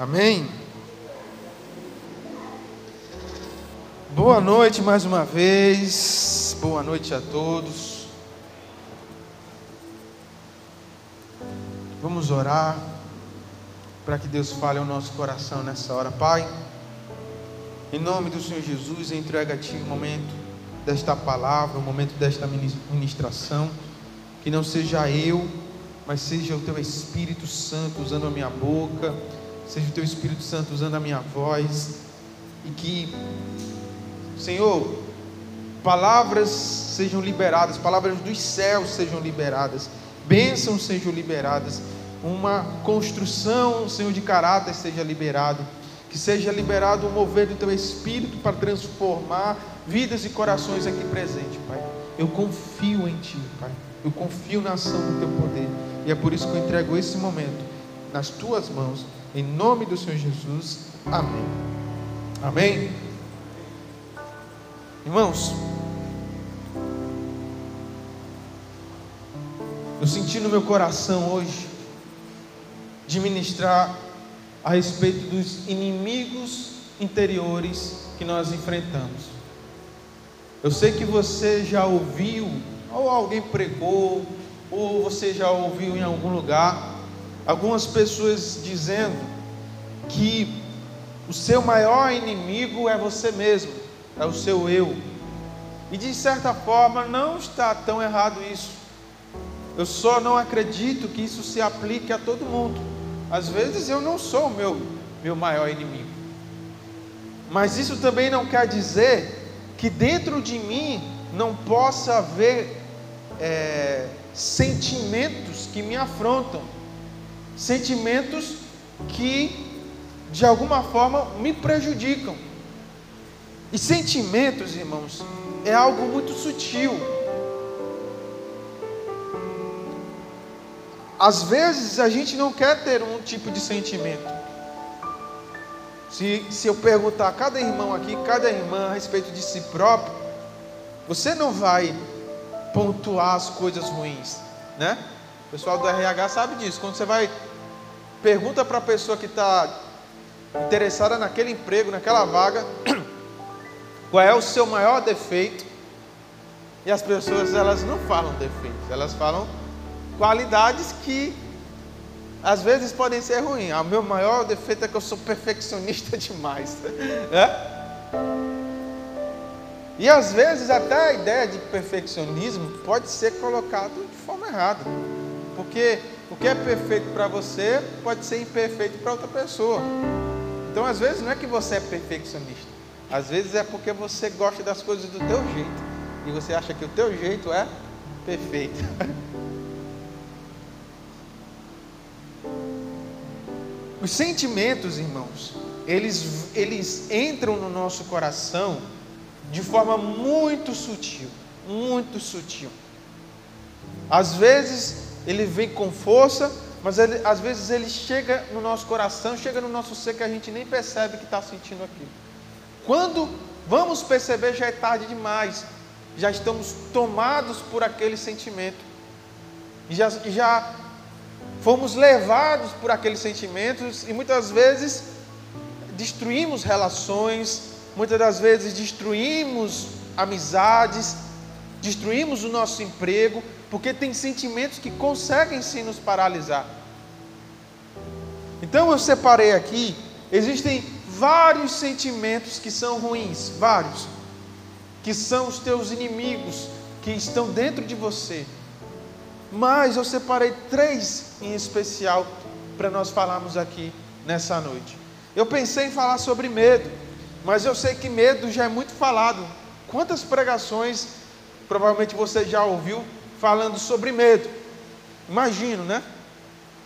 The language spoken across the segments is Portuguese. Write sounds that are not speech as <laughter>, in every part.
Amém? Boa noite mais uma vez. Boa noite a todos. Vamos orar para que Deus fale ao nosso coração nessa hora, Pai. Em nome do Senhor Jesus, entrega a Ti o momento desta palavra, o momento desta ministração. Que não seja eu, mas seja o Teu Espírito Santo usando a minha boca seja o teu Espírito Santo usando a minha voz, e que, Senhor, palavras sejam liberadas, palavras dos céus sejam liberadas, bênçãos sejam liberadas, uma construção, Senhor, de caráter seja liberado, que seja liberado o mover do teu Espírito para transformar vidas e corações aqui presentes, Pai. Eu confio em Ti, Pai. Eu confio na ação do Teu poder. E é por isso que eu entrego esse momento nas Tuas mãos em nome do Senhor Jesus. Amém. Amém. Irmãos, eu senti no meu coração hoje de ministrar a respeito dos inimigos interiores que nós enfrentamos. Eu sei que você já ouviu, ou alguém pregou, ou você já ouviu em algum lugar, algumas pessoas dizendo que o seu maior inimigo é você mesmo, é o seu eu. E de certa forma não está tão errado isso. Eu só não acredito que isso se aplique a todo mundo. Às vezes eu não sou o meu, meu maior inimigo. Mas isso também não quer dizer que dentro de mim não possa haver é, sentimentos que me afrontam sentimentos que de alguma forma me prejudicam. E sentimentos, irmãos, é algo muito sutil. Às vezes a gente não quer ter um tipo de sentimento. Se, se eu perguntar a cada irmão aqui, cada irmã a respeito de si próprio, você não vai pontuar as coisas ruins, né? O pessoal do RH sabe disso. Quando você vai Pergunta para a pessoa que está interessada naquele emprego, naquela vaga, <clears throat> qual é o seu maior defeito. E as pessoas elas não falam defeitos, elas falam qualidades que às vezes podem ser ruins. Ah, o meu maior defeito é que eu sou perfeccionista <laughs> demais. <laughs> É? E às vezes até a ideia de perfeccionismo pode ser colocado de forma errada. Porque o que é perfeito para você pode ser imperfeito para outra pessoa. Então, às vezes, não é que você é perfeccionista. Às vezes é porque você gosta das coisas do teu jeito. E você acha que o teu jeito é perfeito. <laughs> Os sentimentos, irmãos, eles, eles entram no nosso coração de forma muito sutil, muito sutil. Às vezes ele vem com força, mas ele, às vezes ele chega no nosso coração, chega no nosso ser que a gente nem percebe que está sentindo aquilo. Quando vamos perceber, já é tarde demais, já estamos tomados por aquele sentimento, já, já fomos levados por aqueles sentimentos e muitas vezes destruímos relações, muitas das vezes destruímos amizades, destruímos o nosso emprego, porque tem sentimentos que conseguem sim nos paralisar. Então eu separei aqui, existem vários sentimentos que são ruins, vários, que são os teus inimigos, que estão dentro de você. Mas eu separei três em especial para nós falarmos aqui nessa noite. Eu pensei em falar sobre medo, mas eu sei que medo já é muito falado. Quantas pregações provavelmente você já ouviu falando sobre medo. Imagino, né?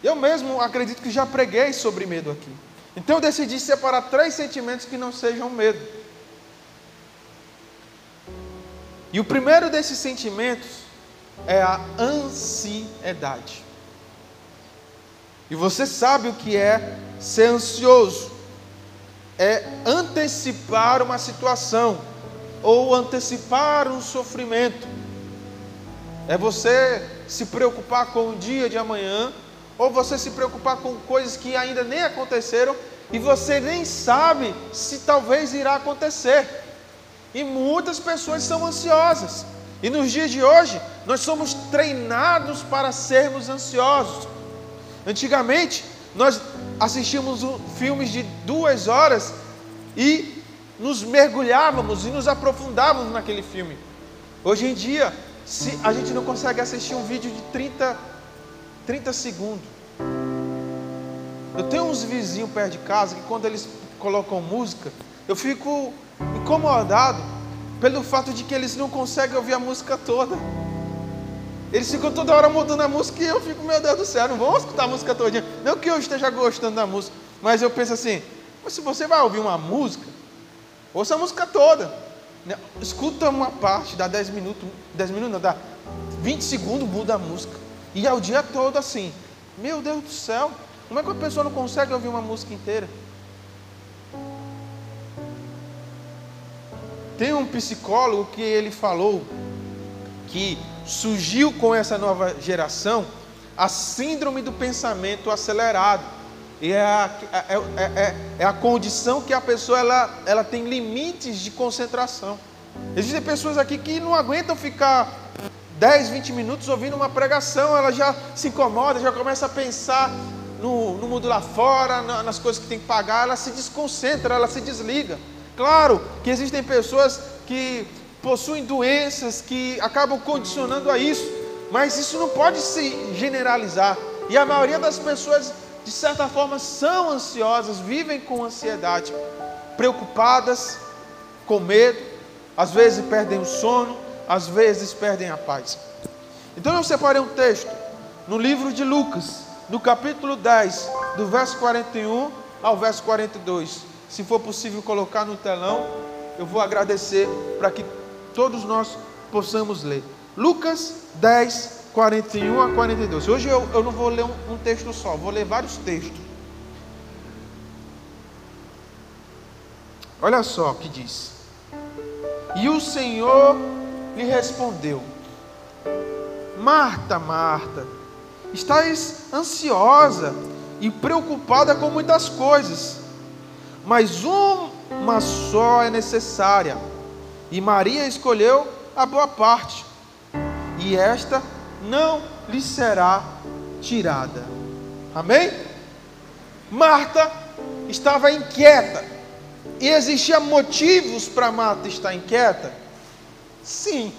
Eu mesmo acredito que já preguei sobre medo aqui. Então eu decidi separar três sentimentos que não sejam medo. E o primeiro desses sentimentos é a ansiedade. E você sabe o que é ser ansioso? É antecipar uma situação ou antecipar um sofrimento é você se preocupar com o dia de amanhã, ou você se preocupar com coisas que ainda nem aconteceram e você nem sabe se talvez irá acontecer. E muitas pessoas são ansiosas. E nos dias de hoje, nós somos treinados para sermos ansiosos. Antigamente, nós assistíamos filmes de duas horas e nos mergulhávamos e nos aprofundávamos naquele filme. Hoje em dia, se a gente não consegue assistir um vídeo de 30, 30 segundos. Eu tenho uns vizinhos perto de casa que quando eles colocam música, eu fico incomodado pelo fato de que eles não conseguem ouvir a música toda. Eles ficam toda hora mudando a música e eu fico, meu Deus do céu, não vamos escutar a música todinha. Não que eu esteja gostando da música, mas eu penso assim, mas se você vai ouvir uma música, ouça a música toda. Né? Escuta uma parte, dá 10 minutos, 10 minutos não, dá 20 segundos, muda a música. E é o dia todo assim. Meu Deus do céu, como é que a pessoa não consegue ouvir uma música inteira? Tem um psicólogo que ele falou que surgiu com essa nova geração a síndrome do pensamento acelerado. E é a, é, é, é, é a condição que a pessoa ela, ela tem limites de concentração. Existem pessoas aqui que não aguentam ficar 10, 20 minutos ouvindo uma pregação, ela já se incomoda, já começa a pensar no, no mundo lá fora, nas coisas que tem que pagar, ela se desconcentra, ela se desliga. Claro que existem pessoas que possuem doenças que acabam condicionando a isso, mas isso não pode se generalizar. E a maioria das pessoas, de certa forma, são ansiosas, vivem com ansiedade, preocupadas, com medo, às vezes perdem o sono, às vezes perdem a paz. Então eu separei um texto no livro de Lucas, no capítulo 10, do verso 41 ao verso 42 se for possível colocar no telão, eu vou agradecer para que todos nós possamos ler. Lucas 10, 41 a 42. Hoje eu, eu não vou ler um, um texto só, vou ler vários textos. Olha só o que diz. E o Senhor lhe respondeu: Marta, Marta, estás ansiosa e preocupada com muitas coisas mas uma só é necessária. E Maria escolheu a boa parte, e esta não lhe será tirada. Amém? Marta estava inquieta. E existia motivos para Marta estar inquieta? Sim,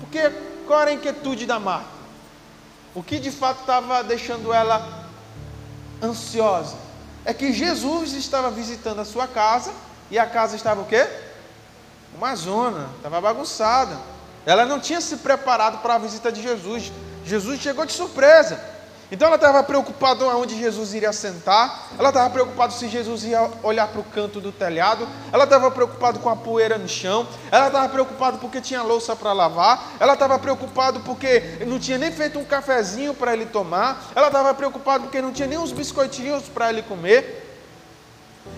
porque qual era a inquietude da Marta? O que de fato estava deixando ela ansiosa? é que Jesus estava visitando a sua casa e a casa estava o quê? Uma zona, estava bagunçada. Ela não tinha se preparado para a visita de Jesus. Jesus chegou de surpresa. Então ela estava preocupada onde Jesus iria sentar, ela estava preocupada se Jesus ia olhar para o canto do telhado, ela estava preocupada com a poeira no chão, ela estava preocupada porque tinha louça para lavar, ela estava preocupada porque não tinha nem feito um cafezinho para ele tomar, ela estava preocupada porque não tinha nem uns biscoitinhos para ele comer.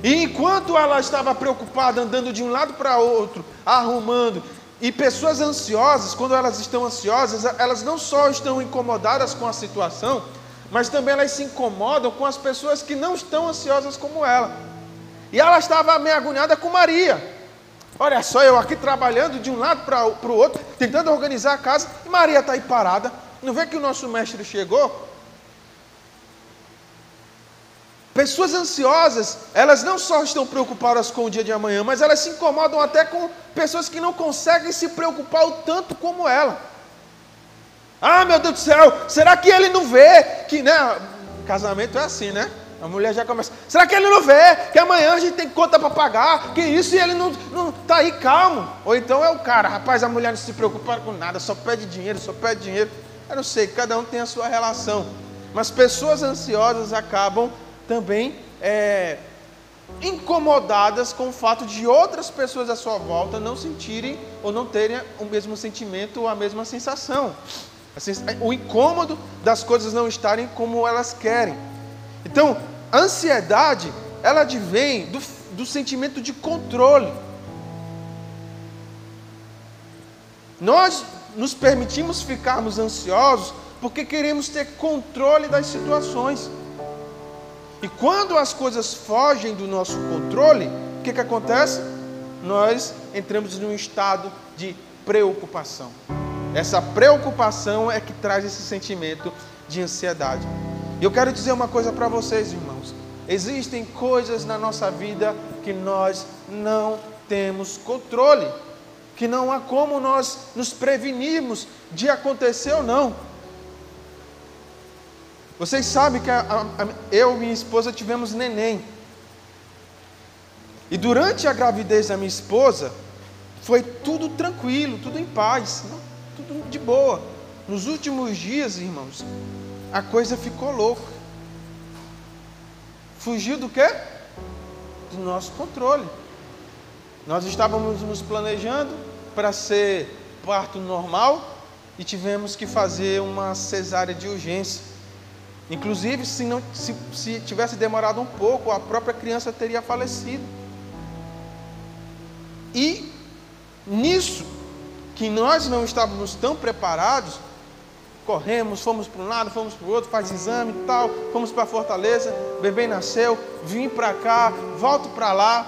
E enquanto ela estava preocupada, andando de um lado para outro, arrumando, e pessoas ansiosas, quando elas estão ansiosas, elas não só estão incomodadas com a situação, mas também elas se incomodam com as pessoas que não estão ansiosas como ela. E ela estava meio agoniada com Maria. Olha só, eu aqui trabalhando de um lado para o outro, tentando organizar a casa, e Maria está aí parada. Não vê que o nosso mestre chegou? Pessoas ansiosas, elas não só estão preocupadas com o dia de amanhã, mas elas se incomodam até com pessoas que não conseguem se preocupar o tanto como ela. Ah, meu Deus do céu, será que ele não vê que, né? Casamento é assim, né? A mulher já começa. Será que ele não vê que amanhã a gente tem conta para pagar? Que isso e ele não, não tá aí calmo? Ou então é o cara, rapaz, a mulher não se preocupa com nada, só pede dinheiro, só pede dinheiro. Eu não sei, cada um tem a sua relação. Mas pessoas ansiosas acabam também é, incomodadas com o fato de outras pessoas à sua volta não sentirem ou não terem o mesmo sentimento ou a mesma sensação. O incômodo das coisas não estarem como elas querem. Então, a ansiedade, ela advém do, do sentimento de controle. Nós nos permitimos ficarmos ansiosos porque queremos ter controle das situações. E quando as coisas fogem do nosso controle, o que, que acontece? Nós entramos num estado de preocupação. Essa preocupação é que traz esse sentimento de ansiedade. E eu quero dizer uma coisa para vocês, irmãos. Existem coisas na nossa vida que nós não temos controle, que não há como nós nos prevenirmos de acontecer ou não. Vocês sabem que a, a, eu e minha esposa tivemos neném. E durante a gravidez da minha esposa, foi tudo tranquilo, tudo em paz, tudo de boa. Nos últimos dias, irmãos, a coisa ficou louca. Fugiu do quê? Do nosso controle. Nós estávamos nos planejando para ser parto normal e tivemos que fazer uma cesárea de urgência. Inclusive, se, não, se, se tivesse demorado um pouco, a própria criança teria falecido. E nisso, que nós não estávamos tão preparados, corremos, fomos para um lado, fomos para o outro, faz exame e tal, fomos para Fortaleza, bebê nasceu, vim para cá, volto para lá.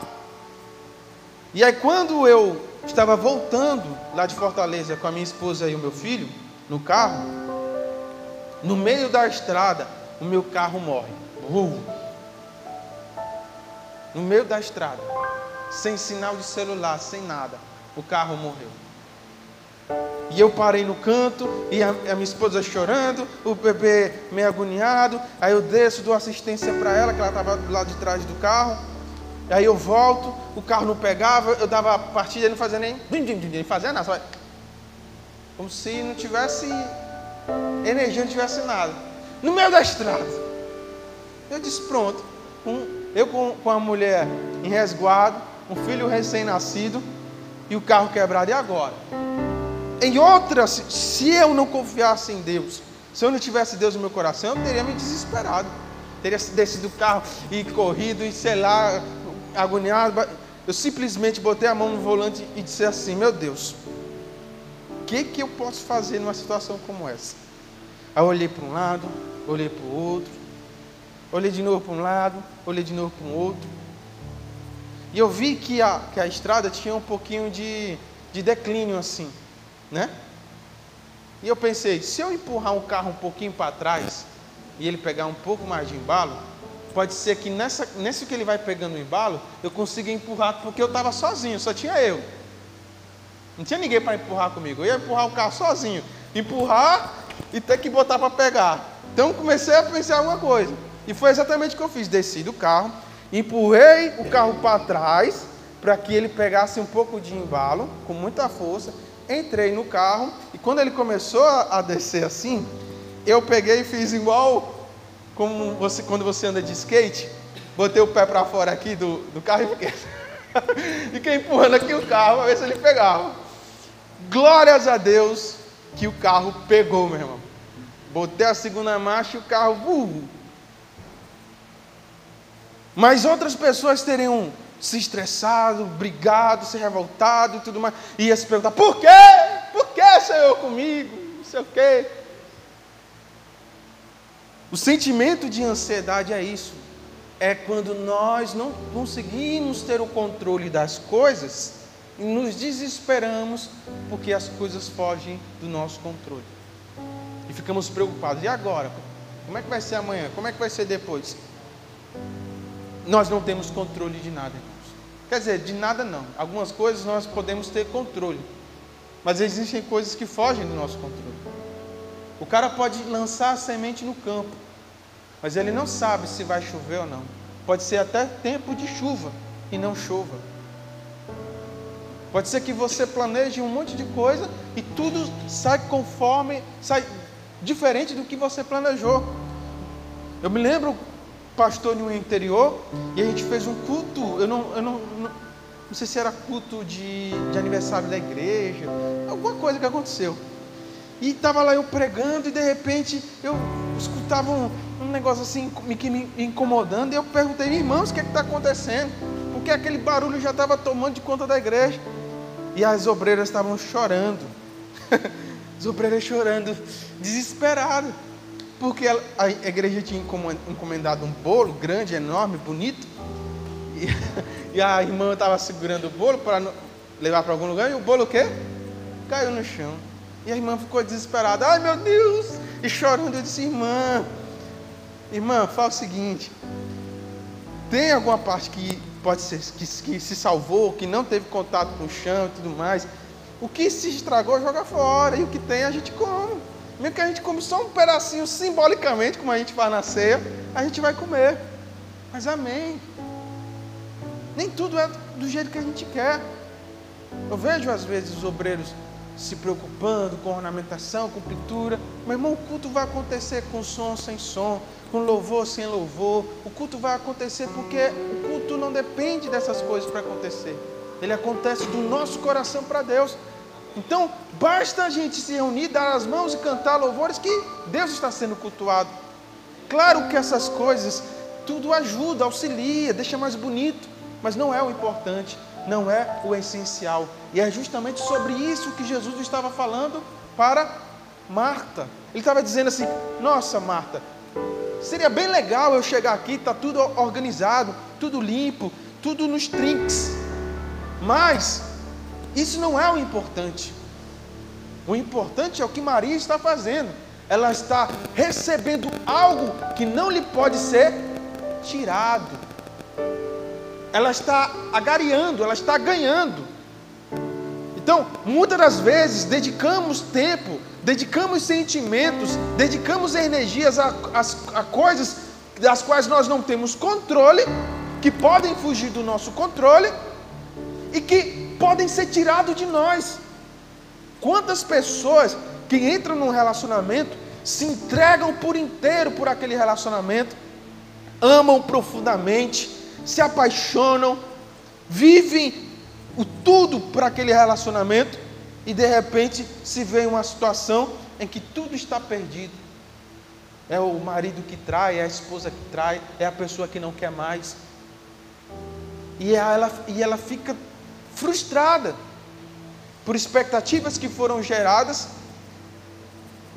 E aí quando eu estava voltando lá de Fortaleza com a minha esposa e o meu filho, no carro, no meio da estrada, o meu carro morre. Uh. No meio da estrada, sem sinal de celular, sem nada, o carro morreu. E eu parei no canto, e a, a, minha esposa chorando, o bebê meio agoniado. Aí eu desço, dou assistência para ela, que ela estava do lado de trás do carro. Aí eu volto, o carro não pegava, eu dava a partida, ele não fazia nem. Não fazia nada, só... como se não tivesse energia não tivesse nada. No meio da estrada. Eu disse, pronto. Um, eu com, com a mulher em resguardo, um filho recém-nascido e o carro quebrado. E agora? Em outras, se eu não confiasse em Deus, se eu não tivesse Deus no meu coração, eu teria me desesperado. Teria descido do carro e corrido e sei lá, agoniado. Eu simplesmente botei a mão no volante e disse assim: Meu Deus, que, que eu posso fazer numa situação como essa? Aí eu olhei para um lado, olhei para o outro, olhei de novo para um lado, olhei de novo para o outro. E eu vi que a, que a estrada tinha um pouquinho de, de declínio assim, né? E eu pensei, se eu empurrar um carro um pouquinho para trás e ele pegar um pouco mais de embalo, pode ser que nessa, nesse que ele vai pegando o embalo, eu consiga empurrar, porque eu estava sozinho, só tinha eu. Não tinha ninguém para empurrar comigo. Eu ia empurrar o carro sozinho. Empurrar e ter que botar para pegar. Então comecei a pensar alguma coisa. E foi exatamente o que eu fiz. Desci do carro, empurrei o carro para trás para que ele pegasse um pouco de embalo, com muita força. Entrei no carro e quando ele começou a descer assim, eu peguei e fiz igual como você, quando você anda de skate, botei o pé para fora aqui do, do carro e fiquei, <laughs> fiquei empurrando aqui o carro para ver se ele pegava. Glórias a Deus que o carro pegou, meu irmão. Botei a segunda marcha e o carro. Uh. Mas outras pessoas teriam se estressado, brigado, se revoltado e tudo mais. E ia se perguntar: por quê? Por que, Senhor, comigo? Não sei o quê. O sentimento de ansiedade é isso. É quando nós não conseguimos ter o controle das coisas e nos desesperamos porque as coisas fogem do nosso controle. E ficamos preocupados. E agora? Como é que vai ser amanhã? Como é que vai ser depois? Nós não temos controle de nada, irmãos. Quer dizer, de nada não. Algumas coisas nós podemos ter controle. Mas existem coisas que fogem do nosso controle. O cara pode lançar a semente no campo, mas ele não sabe se vai chover ou não. Pode ser até tempo de chuva e não chova. Pode ser que você planeje um monte de coisa e tudo sai conforme, sai diferente do que você planejou. Eu me lembro, pastor no interior, e a gente fez um culto, eu não, eu não, não, não sei se era culto de, de aniversário da igreja, alguma coisa que aconteceu. E estava lá eu pregando e de repente eu escutava um, um negócio assim que me incomodando e eu perguntei, irmãos, o que é está acontecendo? Porque aquele barulho já estava tomando de conta da igreja. E as obreiras estavam chorando. <laughs> as obreiras chorando, desesperadas. porque a igreja tinha encomendado um bolo grande, enorme, bonito. E, <laughs> a irmã estava segurando o bolo para levar para algum lugar. E o bolo o quê? Caiu no chão. E a irmã ficou desesperada. Ai meu Deus! E chorando, eu disse, irmã, irmã, fala o seguinte. Tem alguma parte que pode ser que, que se salvou, que não teve contato com o chão e tudo mais. O que se estragou, joga fora. E o que tem, a gente come. Mesmo que a gente come só um pedacinho simbolicamente, como a gente faz na ceia, a gente vai comer. Mas amém. Nem tudo é do jeito que a gente quer. Eu vejo às vezes os obreiros se preocupando com ornamentação, com pintura. Meu irmão, o culto vai acontecer com som sem som, com louvor sem louvor. O culto vai acontecer porque o culto não depende dessas coisas para acontecer. Ele acontece do nosso coração para Deus. Então, basta a gente se reunir, dar as mãos e cantar louvores que Deus está sendo cultuado. Claro que essas coisas tudo ajuda, auxilia, deixa mais bonito, mas não é o importante, não é o essencial. E é justamente sobre isso que Jesus estava falando para Marta. Ele estava dizendo assim: Nossa, Marta, seria bem legal eu chegar aqui, está tudo organizado, tudo limpo, tudo nos trinks. Mas isso não é o importante. O importante é o que Maria está fazendo. Ela está recebendo algo que não lhe pode ser tirado. Ela está agariando, ela está ganhando. Então, muitas das vezes, dedicamos tempo, dedicamos sentimentos, dedicamos energias a, a, a coisas das quais nós não temos controle, que podem fugir do nosso controle e que podem ser tirados de nós. Quantas pessoas que entram num relacionamento se entregam por inteiro por aquele relacionamento, amam profundamente, se apaixonam, vivem o tudo para aquele relacionamento e de repente se vê uma situação em que tudo está perdido. É o marido que trai, é a esposa que trai, é a pessoa que não quer mais. E ela, e ela fica frustrada por expectativas que foram geradas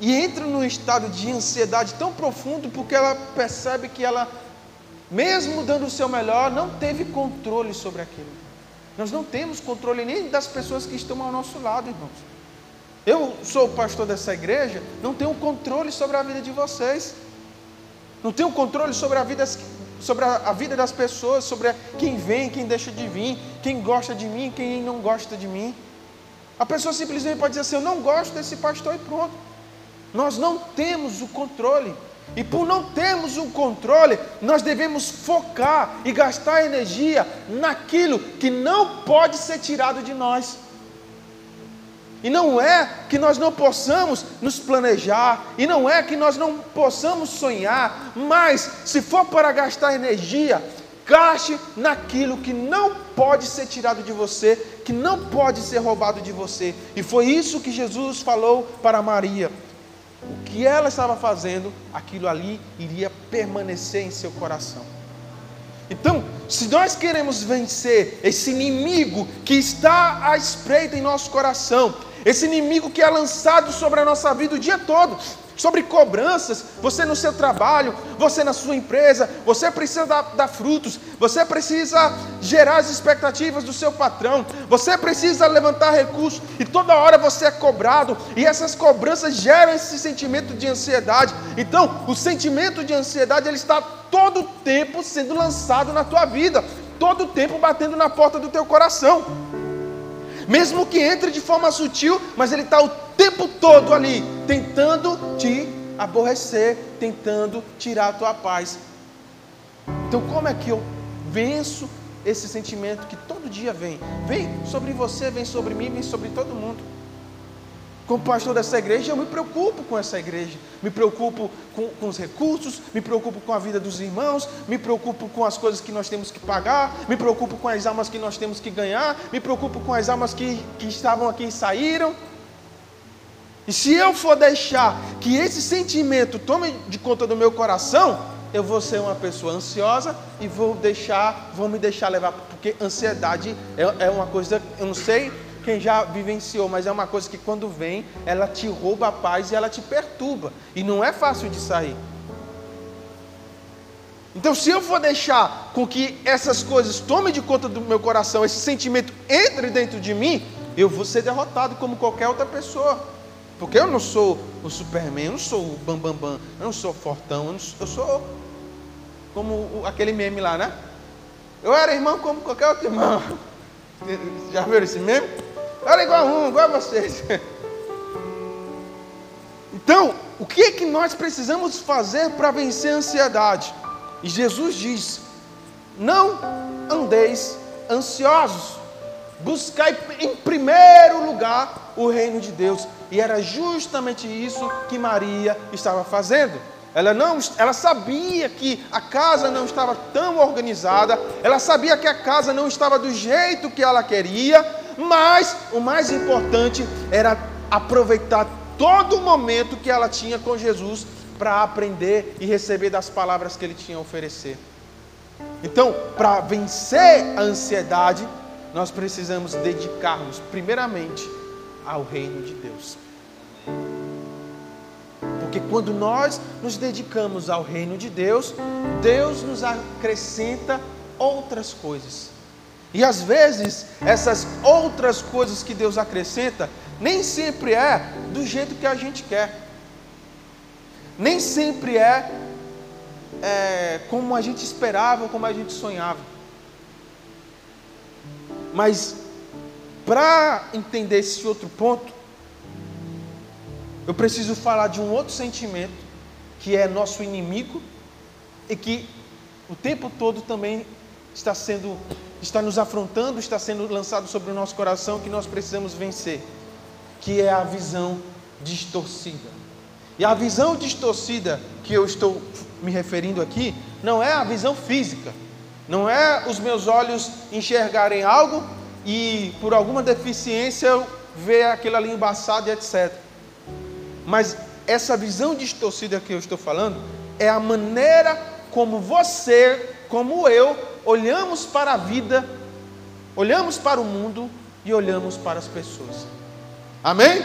e entra num estado de ansiedade tão profundo porque ela percebe que ela, mesmo dando o seu melhor, não teve controle sobre aquilo. Nós não temos controle nem das pessoas que estão ao nosso lado, irmãos. Eu sou o pastor dessa igreja, não tenho controle sobre a vida de vocês. Não tenho controle sobre a vida sobre a, vida das pessoas, sobre quem vem, quem deixa de vir, quem gosta de mim, quem não gosta de mim. A pessoa simplesmente pode dizer assim: Eu não gosto desse pastor e pronto. Nós não temos o controle. E por não termos o controle, nós devemos focar e gastar energia naquilo que não pode ser tirado de nós. E não é que nós não possamos nos planejar, e não é que nós não possamos sonhar, mas se for para gastar energia, gaste naquilo que não pode ser tirado de você, que não pode ser roubado de você. E foi isso que Jesus falou para Maria. O que ela estava fazendo, aquilo ali iria permanecer em seu coração. Então, se nós queremos vencer esse inimigo que está à espreita em nosso coração, esse inimigo que é lançado sobre a nossa vida o dia todo, sobre cobranças, você no seu trabalho, você na sua empresa, você precisa dar, dar, frutos, você precisa gerar as expectativas do seu patrão, você precisa levantar recursos e toda hora você é cobrado e essas cobranças geram esse sentimento de ansiedade. Então, o sentimento de ansiedade ele está todo tempo sendo lançado na tua vida, todo tempo batendo na porta do teu coração mesmo que entre de forma sutil, mas ele está o tempo todo ali, tentando te aborrecer, tentando tirar a tua paz. Então, como é que eu venço esse sentimento que todo dia vem? Vem sobre você, vem sobre mim, vem sobre todo mundo. Como pastor dessa igreja, eu me preocupo com essa igreja, me preocupo com, com, os recursos, me preocupo com a vida dos irmãos, me preocupo com as coisas que nós temos que pagar, me preocupo com as almas que nós temos que ganhar, me preocupo com as almas que, que estavam aqui e saíram. E se eu for deixar que esse sentimento tome de conta do meu coração, eu vou ser uma pessoa ansiosa e vou deixar, vou me deixar levar, porque ansiedade é, é uma coisa, eu não sei quem já vivenciou, mas é uma coisa que quando vem, ela te rouba a paz e ela te perturba. E não é fácil de sair. Então, se eu for deixar com que essas coisas tomem de conta do meu coração, esse sentimento entre dentro de mim, eu vou ser derrotado como qualquer outra pessoa. Porque eu não sou o Superman, eu não sou o Bambambam, Bam, Bam, eu não sou fortão, eu, sou, eu sou como aquele meme lá, né? Eu era irmão como qualquer outro irmão. <laughs> Já viram esse meme? Eu era igual a um, igual a vocês. <laughs> Então, o que é que nós precisamos fazer para vencer a ansiedade? E Jesus diz: Não andeis ansiosos, buscai em primeiro lugar o reino de Deus. E era justamente isso que Maria estava fazendo. Ela não, ela sabia que a casa não estava tão organizada, ela sabia que a casa não estava do jeito que ela queria, mas o mais importante era aproveitar todo o momento que ela tinha com Jesus para aprender e receber das palavras que ele tinha a oferecer. Então, para vencer a ansiedade, nós precisamos dedicarmos primeiramente ao reino de Deus. Porque quando nós nos dedicamos ao reino de Deus, Deus nos acrescenta outras coisas. E às vezes, essas outras coisas que Deus acrescenta, nem sempre é do jeito que a gente quer nem sempre é, é como a gente esperava, como a gente sonhava. Mas para entender esse outro ponto, eu preciso falar de um outro sentimento que é nosso inimigo e que o tempo todo também está sendo está nos afrontando, está sendo lançado sobre o nosso coração que nós precisamos vencer, que é a visão distorcida. E a visão distorcida que eu estou me referindo aqui não é a visão física, não é os meus olhos enxergarem algo e por alguma deficiência eu ver aquilo ali embaçado e etc. Mas essa visão distorcida que eu estou falando é a maneira como você, como eu, olhamos para a vida, olhamos para o mundo e olhamos para as pessoas. Amém?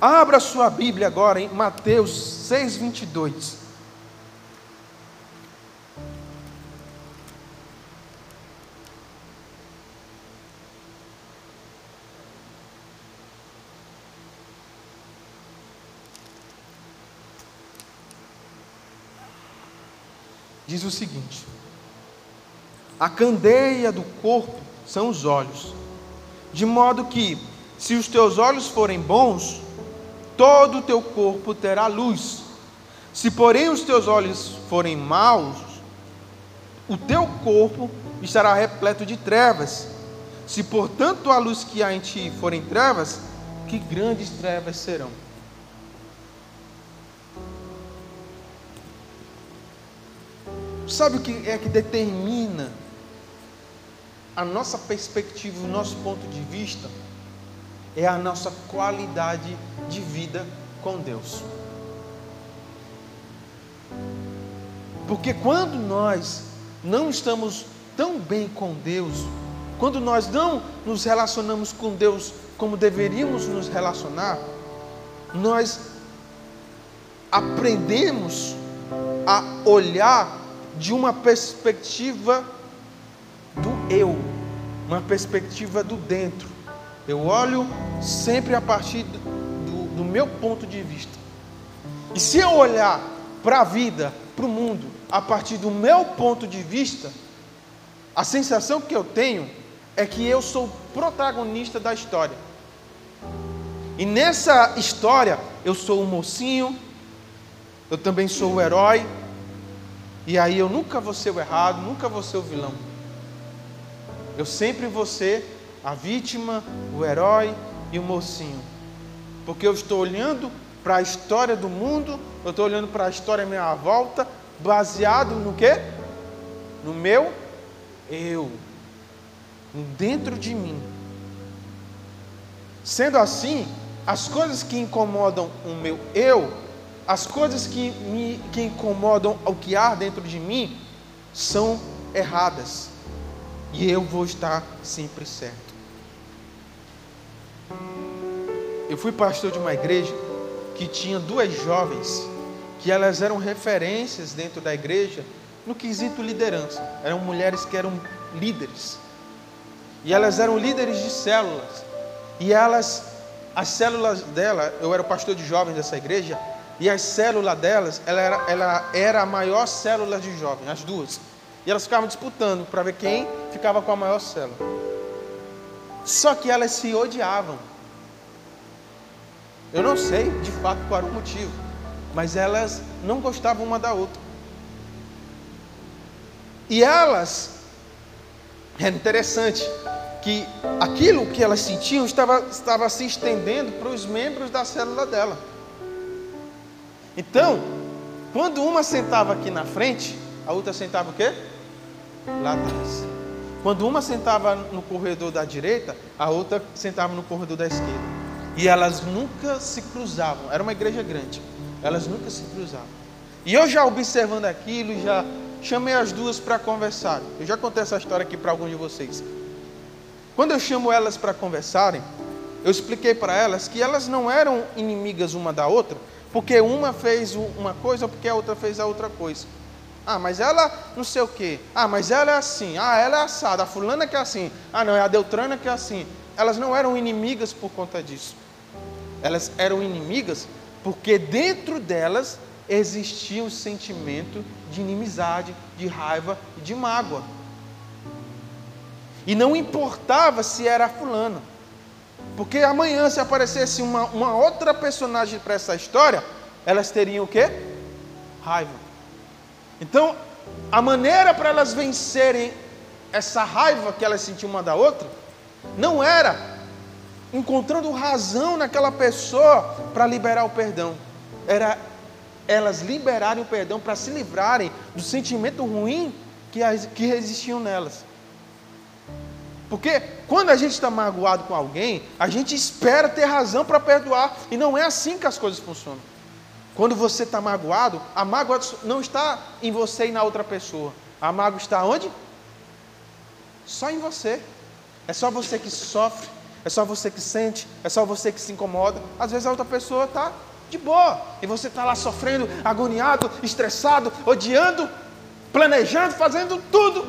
Abra sua Bíblia agora em Mateus 6, Diz o seguinte: A candeia do corpo são os olhos, de modo que, se os teus olhos forem bons, todo o teu corpo terá luz. Se, porém, os teus olhos forem maus, o teu corpo estará repleto de trevas. Se, portanto, a luz que há em ti forem trevas, que grandes trevas serão. Sabe o que é que determina a nossa perspectiva, o nosso ponto de vista? é a nossa qualidade de vida com Deus. Porque quando nós não estamos tão bem com Deus, quando nós não nos relacionamos com Deus como deveríamos nos relacionar, nós aprendemos a olhar de uma perspectiva do eu, uma perspectiva do dentro. Eu olho sempre a partir do, do, do meu ponto de vista. E se eu olhar para a vida, para o mundo, a partir do meu ponto de vista, a sensação que eu tenho é que eu sou protagonista da história. E nessa história, eu sou o mocinho, eu também sou o herói, e aí eu nunca vou ser o errado, nunca vou ser o vilão. Eu sempre vou ser a vítima, o herói e o mocinho. Porque eu estou olhando para a história do mundo, eu estou olhando para a história à minha volta, baseado no quê? No meu eu, dentro de mim. Sendo assim, as coisas que incomodam o meu eu, as coisas que me que incomodam o que há dentro de mim, são erradas. E eu vou estar sempre certo. Eu fui pastor de uma igreja que tinha duas jovens que elas eram referências dentro da igreja no quesito liderança. Eram mulheres que eram líderes. E elas eram líderes de células. E elas, as células dela, eu era o pastor de jovens dessa igreja, e a célula delas, ela era, ela era a maior célula de jovens, as duas. E elas ficavam disputando para ver quem ficava com a maior célula. Só que elas se odiavam. Eu não sei de fato qual era o motivo, mas elas não gostavam uma da outra. E elas, é interessante que aquilo que elas sentiam estava, estava se estendendo para os membros da célula dela. Então, quando uma sentava aqui na frente, a outra sentava o quê? Lá atrás. Quando uma sentava no corredor da direita, a outra sentava no corredor da esquerda. E elas nunca se cruzavam. Era uma igreja grande. Elas nunca se cruzavam. E eu já observando aquilo, já chamei as duas para conversar. Eu já contei essa história aqui para alguns de vocês. Quando eu chamo elas para conversarem, eu expliquei para elas que elas não eram inimigas uma da outra, porque uma fez uma coisa ou porque a outra fez a outra coisa. Ah, mas ela não sei o quê. Ah, mas ela é assim. Ah, ela é assada. A fulana que é assim. Ah, não, é a Deutrana que é assim. Elas não eram inimigas por conta disso. Elas eram inimigas porque dentro delas existia um sentimento de inimizade, de raiva e de mágoa. E não importava se era fulano. Porque amanhã, se aparecesse uma, uma outra personagem para essa história, elas teriam o quê? Raiva. Então, a maneira para elas vencerem essa raiva que elas sentiam uma da outra, não era encontrando razão naquela pessoa para liberar o perdão, era elas liberarem o perdão para se livrarem do sentimento ruim que, que existiam nelas. Porque quando a gente está magoado com alguém, a gente espera ter razão para perdoar. E não é assim que as coisas funcionam. Quando você está magoado, a mágoa não está em você e na outra pessoa. A mágoa está onde? Só em você. É só você que sofre, é só você que sente, é só você que se incomoda. Às vezes a outra pessoa está de boa. E você está lá sofrendo, agoniado, estressado, odiando, planejando, fazendo tudo.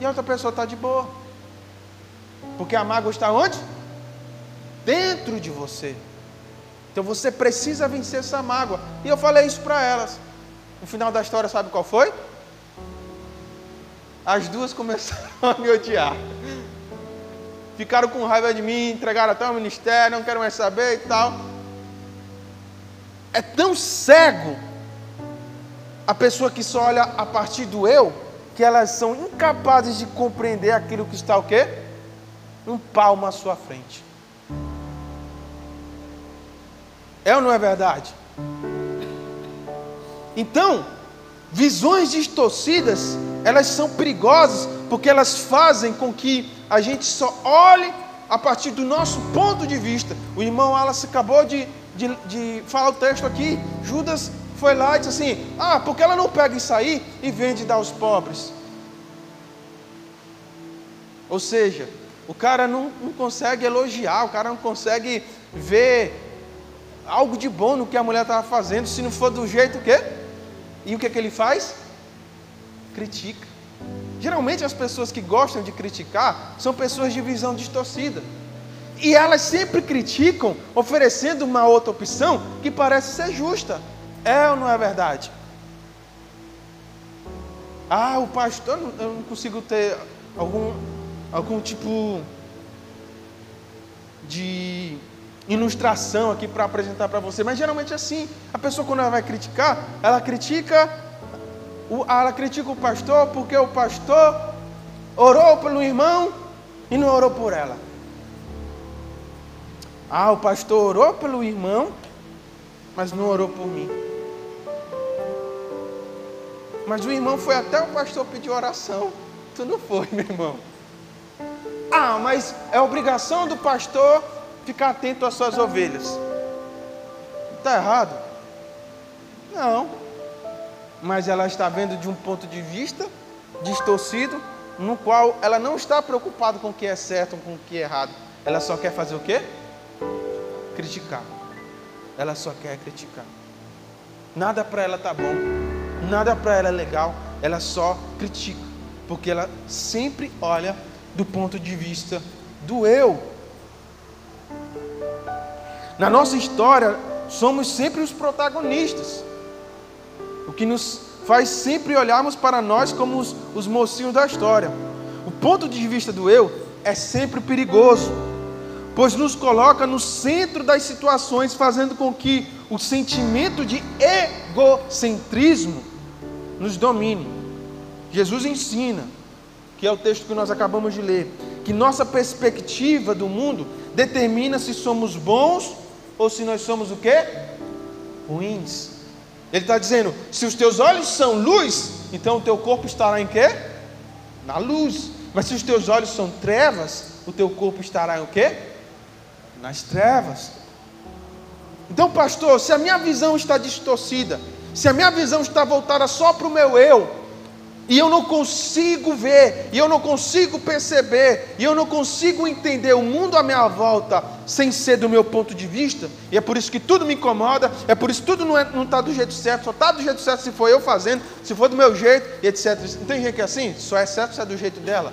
E a outra pessoa está de boa. Porque a mágoa está onde? Dentro de você. Então você precisa vencer essa mágoa. E eu falei isso para elas. No final da história, sabe qual foi? As duas <laughs> começaram a me odiar. Ficaram com raiva de mim, entregaram até o ministério, não quero mais saber e tal. É tão cego a pessoa que só olha a partir do eu, que elas são incapazes de compreender aquilo que está o quê? Um palmo à sua frente. É ou não é verdade? Então, visões distorcidas, elas são perigosas porque elas fazem com que a gente só olhe a partir do nosso ponto de vista. O irmão Alas acabou de, de, de falar o texto aqui. Judas foi lá e disse assim: Ah, porque ela não pega isso aí e vende dar aos pobres? Ou seja, o cara não, não consegue elogiar, o cara não consegue ver algo de bom no que a mulher estava fazendo, se não for do jeito que. E o que, que ele faz? Critica. Geralmente as pessoas que gostam de criticar são pessoas de visão distorcida. E elas sempre criticam, oferecendo uma outra opção que parece ser justa. É ou não é verdade? Ah, o pastor, eu não consigo ter algum algum tipo de ilustração aqui para apresentar para você, mas geralmente é assim. A pessoa quando ela vai criticar, ela critica ela critica o pastor porque o pastor orou pelo irmão e não orou por ela. Ah, o pastor orou pelo irmão, mas não orou por mim. Mas o irmão foi até o pastor pedir oração. Tu não foi, meu irmão. Ah, mas é obrigação do pastor ficar atento às suas ovelhas. Está errado? Não. Mas ela está vendo de um ponto de vista distorcido, no qual ela não está preocupada com o que é certo, com o que é errado. Ela só quer fazer o quê? Criticar. Ela só quer criticar. nada para ela tá bom, nada para ela é legal, ela só critica, porque ela sempre olha do ponto de vista do eu. Na nossa história, somos sempre os protagonistas, o que nos faz sempre olharmos para nós como os, os mocinhos da história. O ponto de vista do eu é sempre perigoso, pois nos coloca no centro das situações, fazendo com que o sentimento de egocentrismo nos domine. Jesus ensina, que é o texto que nós acabamos de ler, que nossa perspectiva do mundo determina se somos bons ou se nós somos o quê? Ruins. Ele está dizendo: se os teus olhos são luz, então o teu corpo estará em quê? Na luz. Mas se os teus olhos são trevas, o teu corpo estará em o quê? Nas trevas. Então, pastor, se a minha visão está distorcida, se a minha visão está voltada só para o meu eu, e eu não consigo ver, e eu não consigo perceber, e eu não consigo entender o mundo à minha volta sem ser do meu ponto de vista, e é por isso que tudo me incomoda, é por isso que tudo não está é, tá do jeito certo, só está do jeito certo se for eu fazendo, se for do meu jeito, etc. Não tem gente que é assim? Só é certo se é do jeito dela.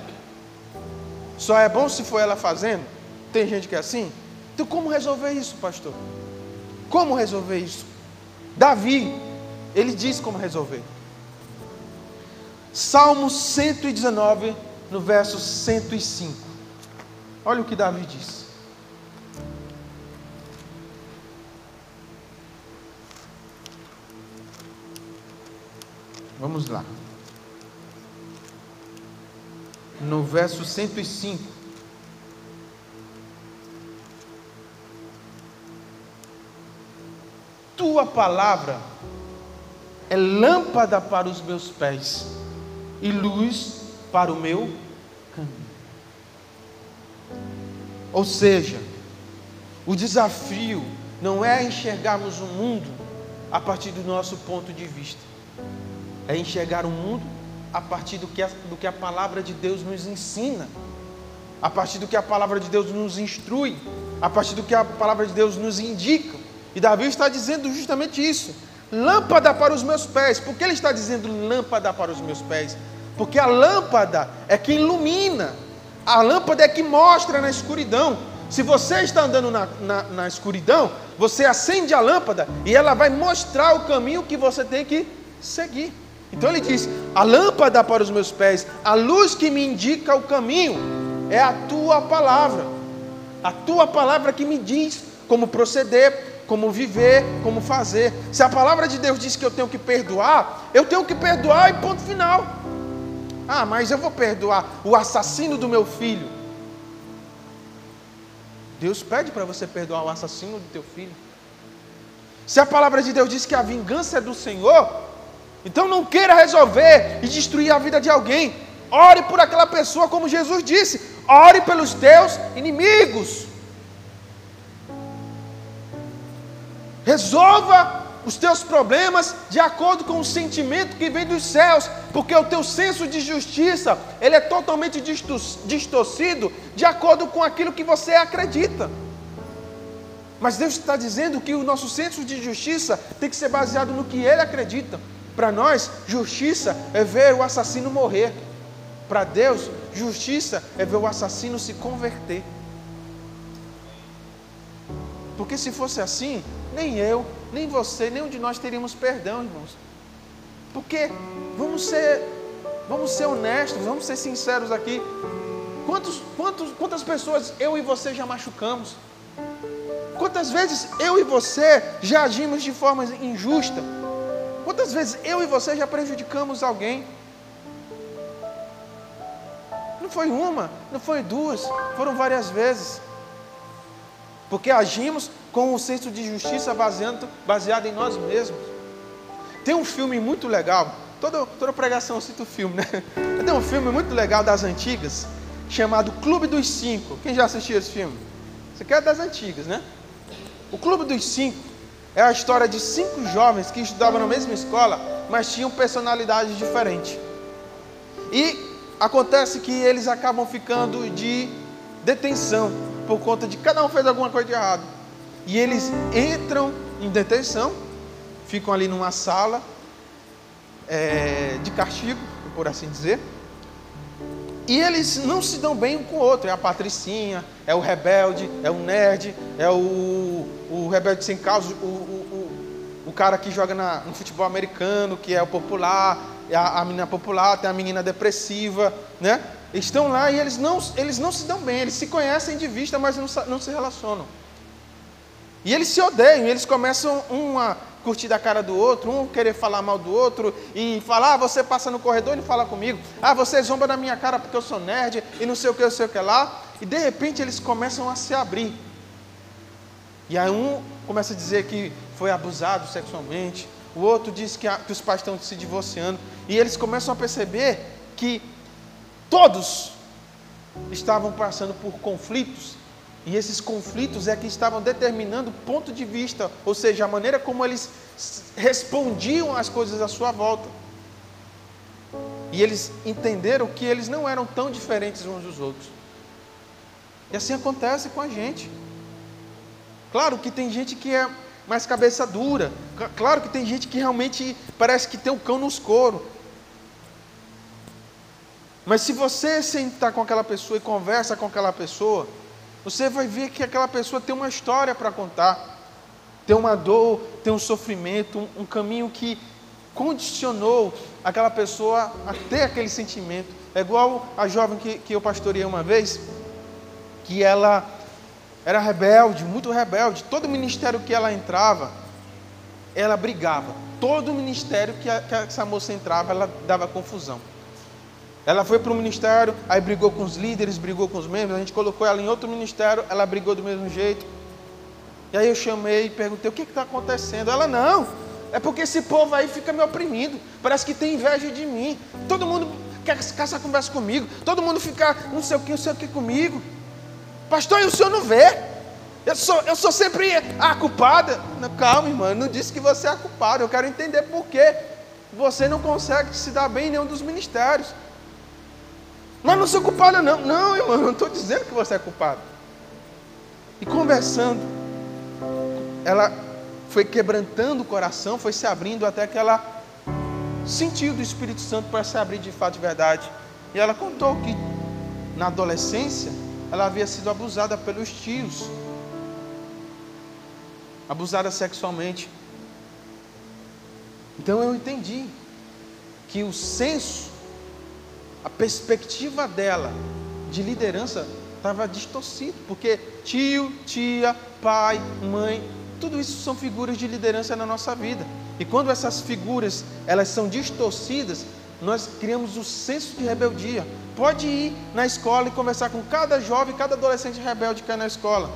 Só é bom se for ela fazendo? Tem gente que é assim? Então como resolver isso, pastor? Como resolver isso? Davi, ele diz como resolver. Salmo 119, no verso 105. Olha o que Davi diz. Vamos lá. No verso 105. Tua palavra é lâmpada para os meus pés e luz para o meu caminho. Ou seja, o desafio não é enxergarmos o mundo a partir do nosso ponto de vista, é enxergar o mundo a partir do que a, do que a palavra de Deus nos ensina, a partir do que a palavra de Deus nos instrui, a partir do que a palavra de Deus nos indica. E Davi está dizendo justamente isso: lâmpada para os meus pés. Por que ele está dizendo lâmpada para os meus pés? Porque a lâmpada é que ilumina, a lâmpada é que mostra na escuridão. Se você está andando na, na, na, escuridão, você acende a lâmpada e ela vai mostrar o caminho que você tem que seguir. Então ele diz: a lâmpada para os meus pés, a luz que me indica o caminho, é a tua palavra. A tua palavra que me diz como proceder, como viver, como fazer. Se a palavra de Deus diz que eu tenho que perdoar, eu tenho que perdoar e ponto final. Ah, mas eu vou perdoar o assassino do meu filho. Deus pede para você perdoar o assassino do teu filho. Se a palavra de Deus diz que a vingança é do Senhor, então não queira resolver e destruir a vida de alguém. Ore por aquela pessoa, como Jesus disse. Ore pelos teus inimigos. Resolva os teus problemas de acordo com o sentimento que vem dos céus, porque o teu senso de justiça, ele é totalmente distorcido de acordo com aquilo que você acredita. Mas Deus está dizendo que o nosso senso de justiça tem que ser baseado no que ele acredita. Para nós, justiça é ver o assassino morrer. Para Deus, justiça é ver o assassino se converter. Porque se fosse assim, nem eu, nem você, nenhum de nós teríamos perdão, irmãos. Porque vamos ser, vamos ser honestos, vamos ser sinceros aqui. Quantos, quantos, quantas pessoas eu e você já machucamos? Quantas vezes eu e você já agimos de forma injusta? Quantas vezes eu e você já prejudicamos alguém? Não foi uma, não foi duas, foram várias vezes. Porque agimos com um senso de justiça baseado, baseado em nós mesmos. Tem um filme muito legal, toda, toda pregação cita o filme, né? <laughs> Tem um filme muito legal das antigas, chamado Clube dos Cinco. Quem já assistiu esse filme? Isso aqui é das antigas, né? O Clube dos Cinco é a história de cinco jovens que estudavam na mesma escola, mas tinham personalidades diferentes. E acontece que eles acabam ficando de detenção por conta de cada um fez alguma coisa de errado. E eles entram em detenção, ficam ali numa sala é, de castigo, por assim dizer. E eles não se dão bem um com o outro. É a patricinha, é o rebelde, é o nerd, é o, o rebelde sem causa, o, o, o, o cara que joga na, no futebol americano, que é o popular, é a, a menina popular, tem a menina depressiva, né? Estão lá e eles não, eles não se dão bem, eles se conhecem de vista, mas não, não se relacionam. E eles se odeiam, eles começam um a curtir da cara do outro, um querer falar mal do outro e falar, ah, você passa no corredor e fala comigo, ah, você zomba na minha cara porque eu sou nerd e não sei o que, eu sei o que lá. E de repente eles começam a se abrir. E aí um começa a dizer que foi abusado sexualmente, o outro diz que, a, que os pais estão se divorciando, e eles começam a perceber que todos estavam passando por conflitos e esses conflitos é que estavam determinando o ponto de vista, ou seja, a maneira como eles respondiam às coisas à sua volta. E eles entenderam que eles não eram tão diferentes uns dos outros. E assim acontece com a gente. Claro que tem gente que é mais cabeça dura. Claro que tem gente que realmente parece que tem um cão nos coros. Mas se você sentar com aquela pessoa e conversa com aquela pessoa, você vai ver que aquela pessoa tem uma história para contar, tem uma dor, tem um sofrimento, um, um caminho que condicionou aquela pessoa a ter aquele sentimento. É igual a jovem que, que eu pastoreei uma vez, que ela era rebelde, muito rebelde. Todo ministério que ela entrava, ela brigava. Todo ministério que, a, que essa moça entrava, ela dava confusão. Ela foi para o ministério, aí brigou com os líderes, brigou com os membros. A gente colocou ela em outro ministério, ela brigou do mesmo jeito. E aí eu chamei e perguntei: o que está acontecendo? Ela, não, é porque esse povo aí fica me oprimindo. Parece que tem inveja de mim. Todo mundo quer caçar conversa comigo. Todo mundo fica não sei o que, não sei o que comigo. Pastor, e o senhor não vê? Eu sou, eu sou sempre a culpada. Calma, irmã, não disse que você é a culpada. Eu quero entender por que você não consegue se dar bem em nenhum dos ministérios. Mas não sou culpada, não. Não, irmão, não estou dizendo que você é culpado. E conversando, ela foi quebrantando o coração, foi se abrindo até que ela sentiu do Espírito Santo para se abrir de fato de verdade. E ela contou que na adolescência ela havia sido abusada pelos tios, abusada sexualmente. Então eu entendi que o senso a perspectiva dela de liderança estava distorcida, porque tio, tia, pai, mãe, tudo isso são figuras de liderança na nossa vida. E quando essas figuras elas são distorcidas, nós criamos o senso de rebeldia. Pode ir na escola e conversar com cada jovem, cada adolescente rebelde que é na escola.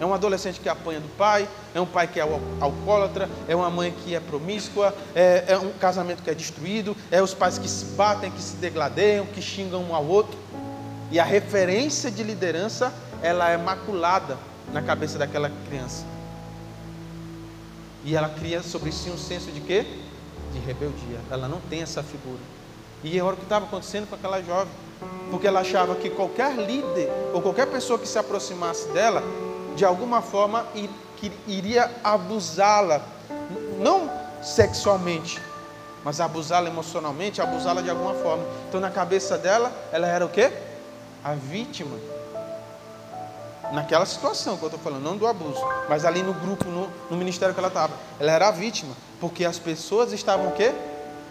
É um adolescente que apanha do pai, é um pai que é alcoólatra, é uma mãe que é promíscua, é, é, um casamento que é destruído, é os pais que se batem, que se degladeiam, que xingam um ao outro. E a referência de liderança, ela é maculada na cabeça daquela criança. E ela cria sobre si um senso de quê? De rebeldia. Ela não tem essa figura. E é o que estava acontecendo com aquela jovem. Porque ela achava que qualquer líder ou qualquer pessoa que se aproximasse dela de alguma forma que iria abusá-la, não sexualmente, mas abusá-la emocionalmente, abusá-la de alguma forma. Então na cabeça dela, ela era o quê? A vítima. Naquela situação que eu estou falando, não do abuso, mas ali no grupo, no, no ministério que ela estava, ela era a vítima, porque as pessoas estavam o quê?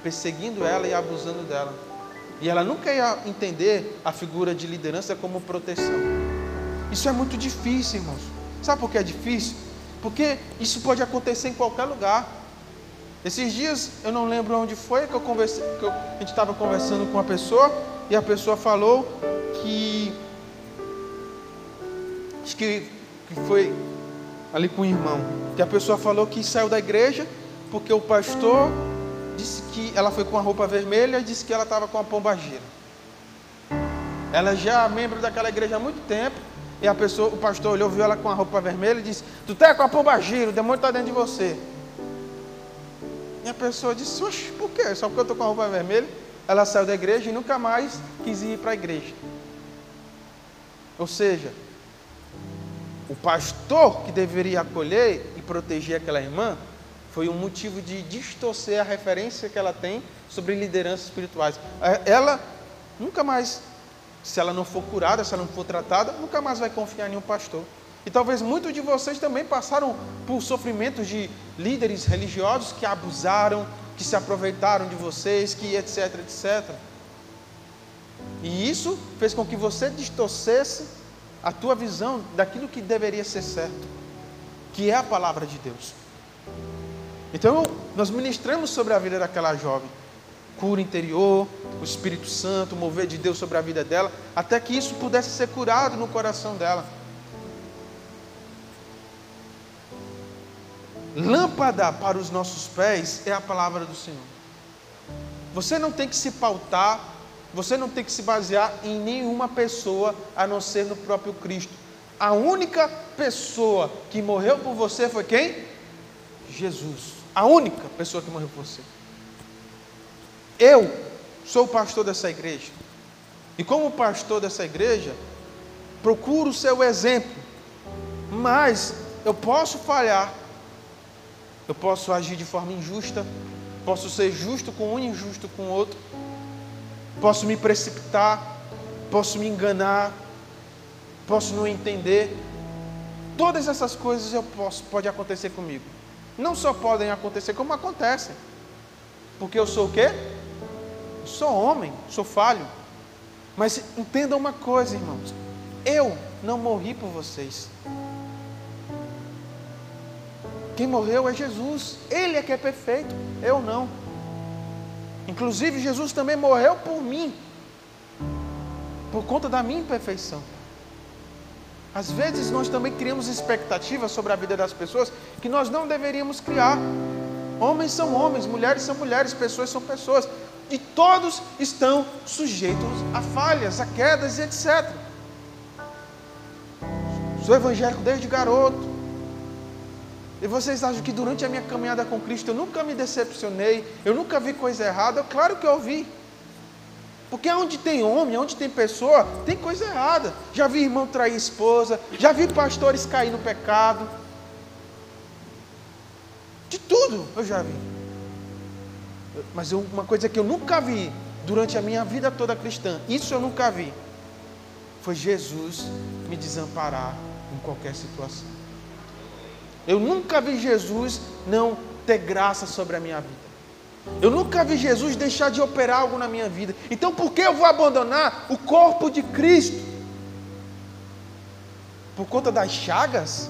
Perseguindo ela e abusando dela. E ela nunca ia entender a figura de liderança como proteção. Isso é muito difícil, irmãos. Sabe por que é difícil? Porque isso pode acontecer em qualquer lugar. Esses dias, eu não lembro onde foi que, eu conversei, que eu, a gente estava conversando com uma pessoa e a pessoa falou que. Acho que, que foi ali com o irmão. Que a pessoa falou que saiu da igreja porque o pastor disse que ela foi com a roupa vermelha e disse que ela estava com a pombagira. Ela já é membro daquela igreja há muito tempo e a pessoa, o pastor olhou, viu ela com a roupa vermelha e disse: Tu tá com a pomba gira, o demônio está dentro de você. E a pessoa disse: Oxe, por quê? Só porque eu estou com a roupa vermelha? Ela saiu da igreja e nunca mais quis ir para a igreja. Ou seja, o pastor que deveria acolher e proteger aquela irmã foi um motivo de distorcer a referência que ela tem sobre lideranças espirituais. Ela nunca mais, se ela não for curada, se ela não for tratada, nunca mais vai confiar em um pastor. E talvez muitos de vocês também passaram por sofrimentos de líderes religiosos que abusaram, que se aproveitaram de vocês, que etc, etc. E isso fez com que você distorcesse a tua visão daquilo que deveria ser certo, que é a palavra de Deus. Então, nós ministramos sobre a vida daquela jovem, cura interior, o Espírito Santo, o mover de Deus sobre a vida dela, até que isso pudesse ser curado no coração dela. Lâmpada para os nossos pés é a palavra do Senhor. Você não tem que se pautar, você não tem que se basear em nenhuma pessoa a não ser no próprio Cristo. A única pessoa que morreu por você foi quem? Jesus. A única pessoa que morreu por você. Eu sou o pastor dessa igreja. E como pastor dessa igreja, procuro ser o exemplo. Mas eu posso falhar eu posso agir de forma injusta, posso ser justo com um e injusto com outro, posso me precipitar, posso me enganar, posso não entender. Todas essas coisas eu posso, pode acontecer comigo. Não só podem acontecer, como acontecem. Porque eu sou o quê? Sou homem, sou falho. Mas entenda uma coisa, irmãos. Eu não morri por vocês. Quem morreu é Jesus. Ele é que é perfeito, eu não. Inclusive, Jesus também morreu por mim, por conta da minha imperfeição. Às vezes nós também criamos expectativas sobre a vida das pessoas que nós não deveríamos criar. Homens são homens, mulheres são mulheres, pessoas são pessoas. E todos estão sujeitos a falhas, a quedas e etc. Sou evangélico desde garoto. E vocês acham que durante a minha caminhada com Cristo eu nunca me decepcionei, eu nunca vi coisa errada? Claro que eu vi. Porque onde tem homem, onde tem pessoa, tem coisa errada. Já vi irmão trair esposa, já vi pastores cair no pecado. De tudo eu já vi. Mas eu, uma coisa que eu nunca vi durante a minha vida toda cristã, isso eu nunca vi, foi Jesus me desamparar em qualquer situação. Eu nunca vi Jesus não ter graça sobre a minha vida. Eu nunca vi Jesus deixar de operar algo na minha vida. Então por que eu vou abandonar o corpo de Cristo? Por conta das chagas?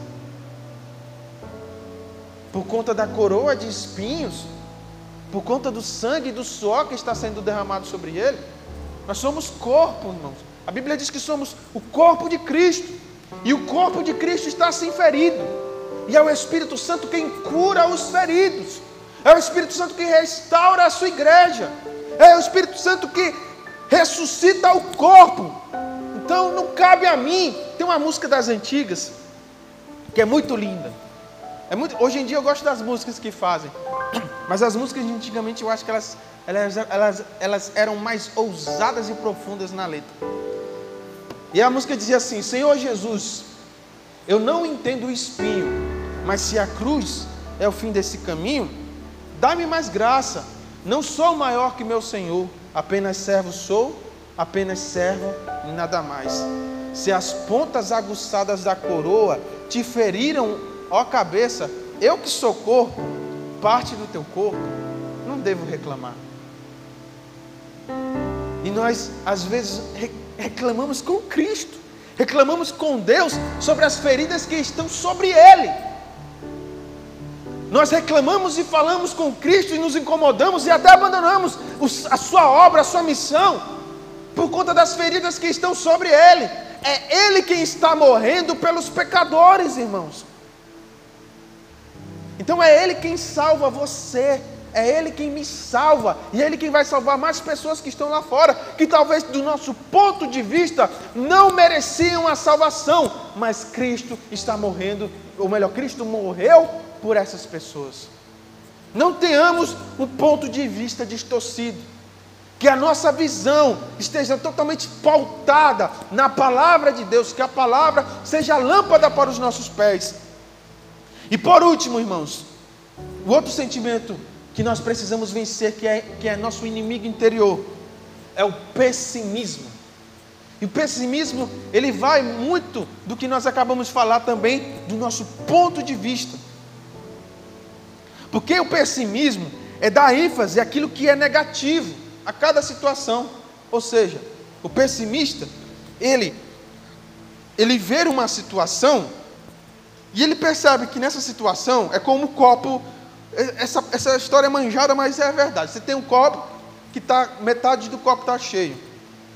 Por conta da coroa de espinhos? Por conta do sangue e do suor que está sendo derramado sobre ele? Nós somos corpo, irmãos. A Bíblia diz que somos o corpo de Cristo. E o corpo de Cristo está assim ferido. E é o Espírito Santo quem cura os feridos. É o Espírito Santo que restaura a sua igreja. É o Espírito Santo que ressuscita o corpo. Então não cabe a mim. Tem uma música das antigas que é muito linda. É muito, hoje em dia eu gosto das músicas que fazem. <clears throat> Mas as músicas de antigamente eu acho que elas, elas, elas, elas eram mais ousadas e profundas na letra. E a música dizia assim: Senhor Jesus, eu não entendo o espinho mas se a cruz é o fim desse caminho, dá-me mais graça. Não sou maior que meu Senhor, apenas servo sou, apenas servo e nada mais. Se as pontas aguçadas da coroa te feriram, ó cabeça, eu que sou corpo, parte do teu corpo, não devo reclamar. E nós, às vezes, reclamamos com Cristo, reclamamos com Deus sobre as feridas que estão sobre Ele. Nós reclamamos e falamos com Cristo e nos incomodamos e até abandonamos a sua obra, a sua missão, por conta das feridas que estão sobre Ele. É Ele quem está morrendo pelos pecadores, irmãos. Então é Ele quem salva você, é Ele quem me salva, e Ele quem vai salvar mais pessoas que estão lá fora, que talvez do nosso ponto de vista não mereciam a salvação, mas Cristo está morrendo, ou melhor, Cristo morreu por essas pessoas. Não tenhamos um ponto de vista distorcido. Que a nossa visão esteja totalmente pautada na palavra de Deus, que a palavra seja lâmpada para os nossos pés. E por último, irmãos, o outro sentimento que nós precisamos vencer, que é, que é nosso inimigo interior, é o pessimismo. E o pessimismo, ele vai muito do que nós acabamos de falar também, do nosso ponto de vista. Porque o pessimismo é dar ênfase àquilo que é negativo a cada situação. Ou seja, o pessimista, ele ele vê uma situação e ele percebe que nessa situação é como o copo essa, essa história é manjada, mas é verdade. Você tem um copo que tá metade do copo está cheio.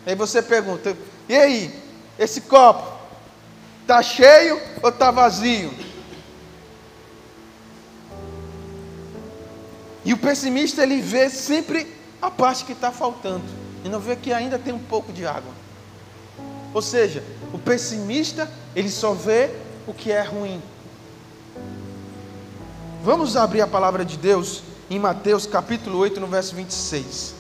Aí você pergunta: "E aí, esse copo está cheio ou está vazio?" E o pessimista ele vê sempre a parte que está faltando e não vê que ainda tem um pouco de água. Ou seja, o pessimista ele só vê o que é ruim. Vamos abrir a palavra de Deus em Mateus capítulo 8, no verso 26.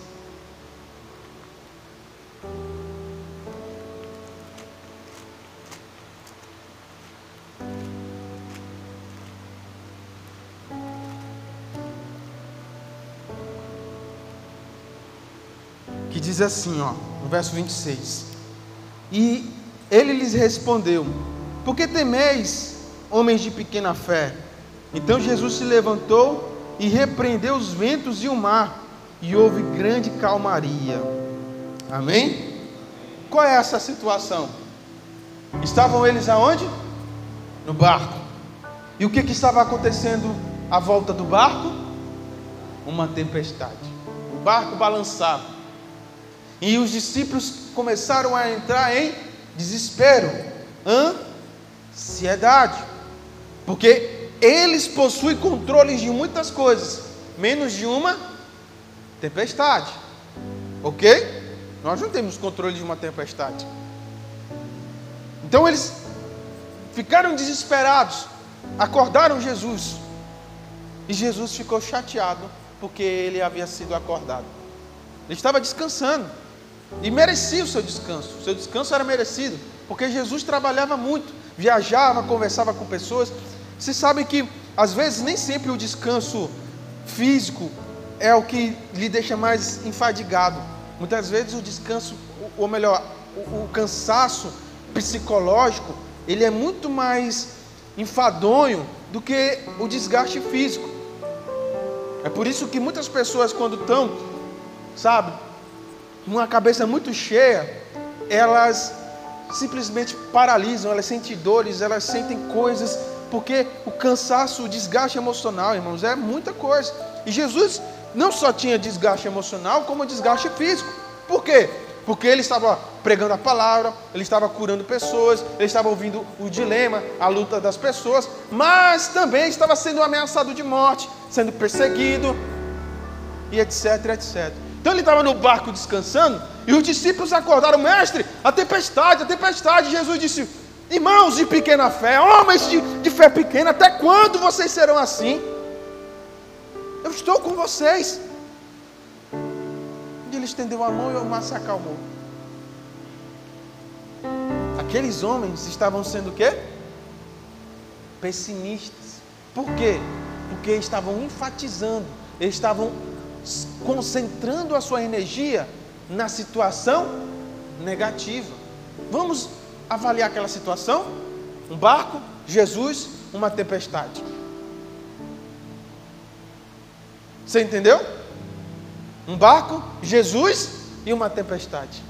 que diz assim, ó, no verso 26. E ele lhes respondeu: Por que temeis, homens de pequena fé? Então Jesus se levantou e repreendeu os ventos e o mar, e houve grande calmaria. Amém? Qual é essa situação? Estavam eles aonde? No barco. E o que, que estava acontecendo à volta do barco? Uma tempestade. O barco balançava. E os discípulos começaram a entrar em desespero, ansiedade, porque eles possuem controle de muitas coisas, menos de uma tempestade. Ok? Nós não temos controle de uma tempestade. Então eles ficaram desesperados, acordaram Jesus. E Jesus ficou chateado porque ele havia sido acordado. Ele estava descansando. E merecia o seu descanso. O seu descanso era merecido, porque Jesus trabalhava muito, viajava, conversava com pessoas. Vocês sabem que às vezes nem sempre o descanso físico é o que lhe deixa mais enfadigado. Muitas vezes o descanso, ou melhor, o, o cansaço psicológico, ele é muito mais enfadonho do que o desgaste físico. É por isso que muitas pessoas quando estão, sabe, uma cabeça muito cheia, elas simplesmente paralisam, elas sentem dores, elas sentem coisas, porque o cansaço, o desgaste emocional, irmãos, é muita coisa. E Jesus não só tinha desgaste emocional, como desgaste físico. Por quê? Porque ele estava pregando a palavra, ele estava curando pessoas, ele estava ouvindo o dilema, a luta das pessoas, mas também estava sendo ameaçado de morte, sendo perseguido, e etc, etc. Então ele estava no barco descansando e os discípulos acordaram, mestre, a tempestade, a tempestade. Jesus disse: Irmãos de pequena fé, homens de, de fé pequena, até quando vocês serão assim? Eu estou com vocês. E ele estendeu a mão e o mar se acalmou. Aqueles homens estavam sendo o quê? Pessimistas. Por quê? Porque estavam enfatizando, estavam concentrando a sua energia na situação negativa. Vamos avaliar aquela situação? Um barco, Jesus, uma tempestade. Você entendeu? Um barco, Jesus e uma tempestade.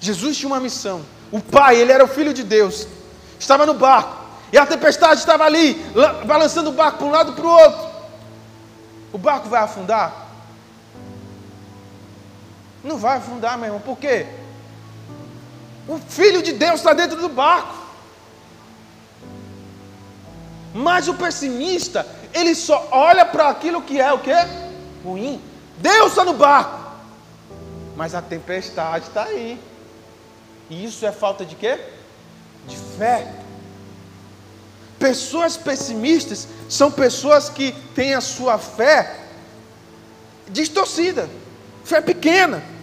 Jesus tinha uma missão. O Pai, ele era o Filho de Deus, estava no barco, e a tempestade estava ali, balançando o barco para um lado e para o outro. O barco vai afundar? Não vai afundar, meu irmão. Por quê? O Filho de Deus está dentro do barco. Mas o pessimista, ele só olha para aquilo que é o que? Ruim. Deus está no barco. Mas a tempestade está aí. E isso é falta de quê? De fé. Pessoas pessimistas são pessoas que têm a sua fé distorcida, fé pequena.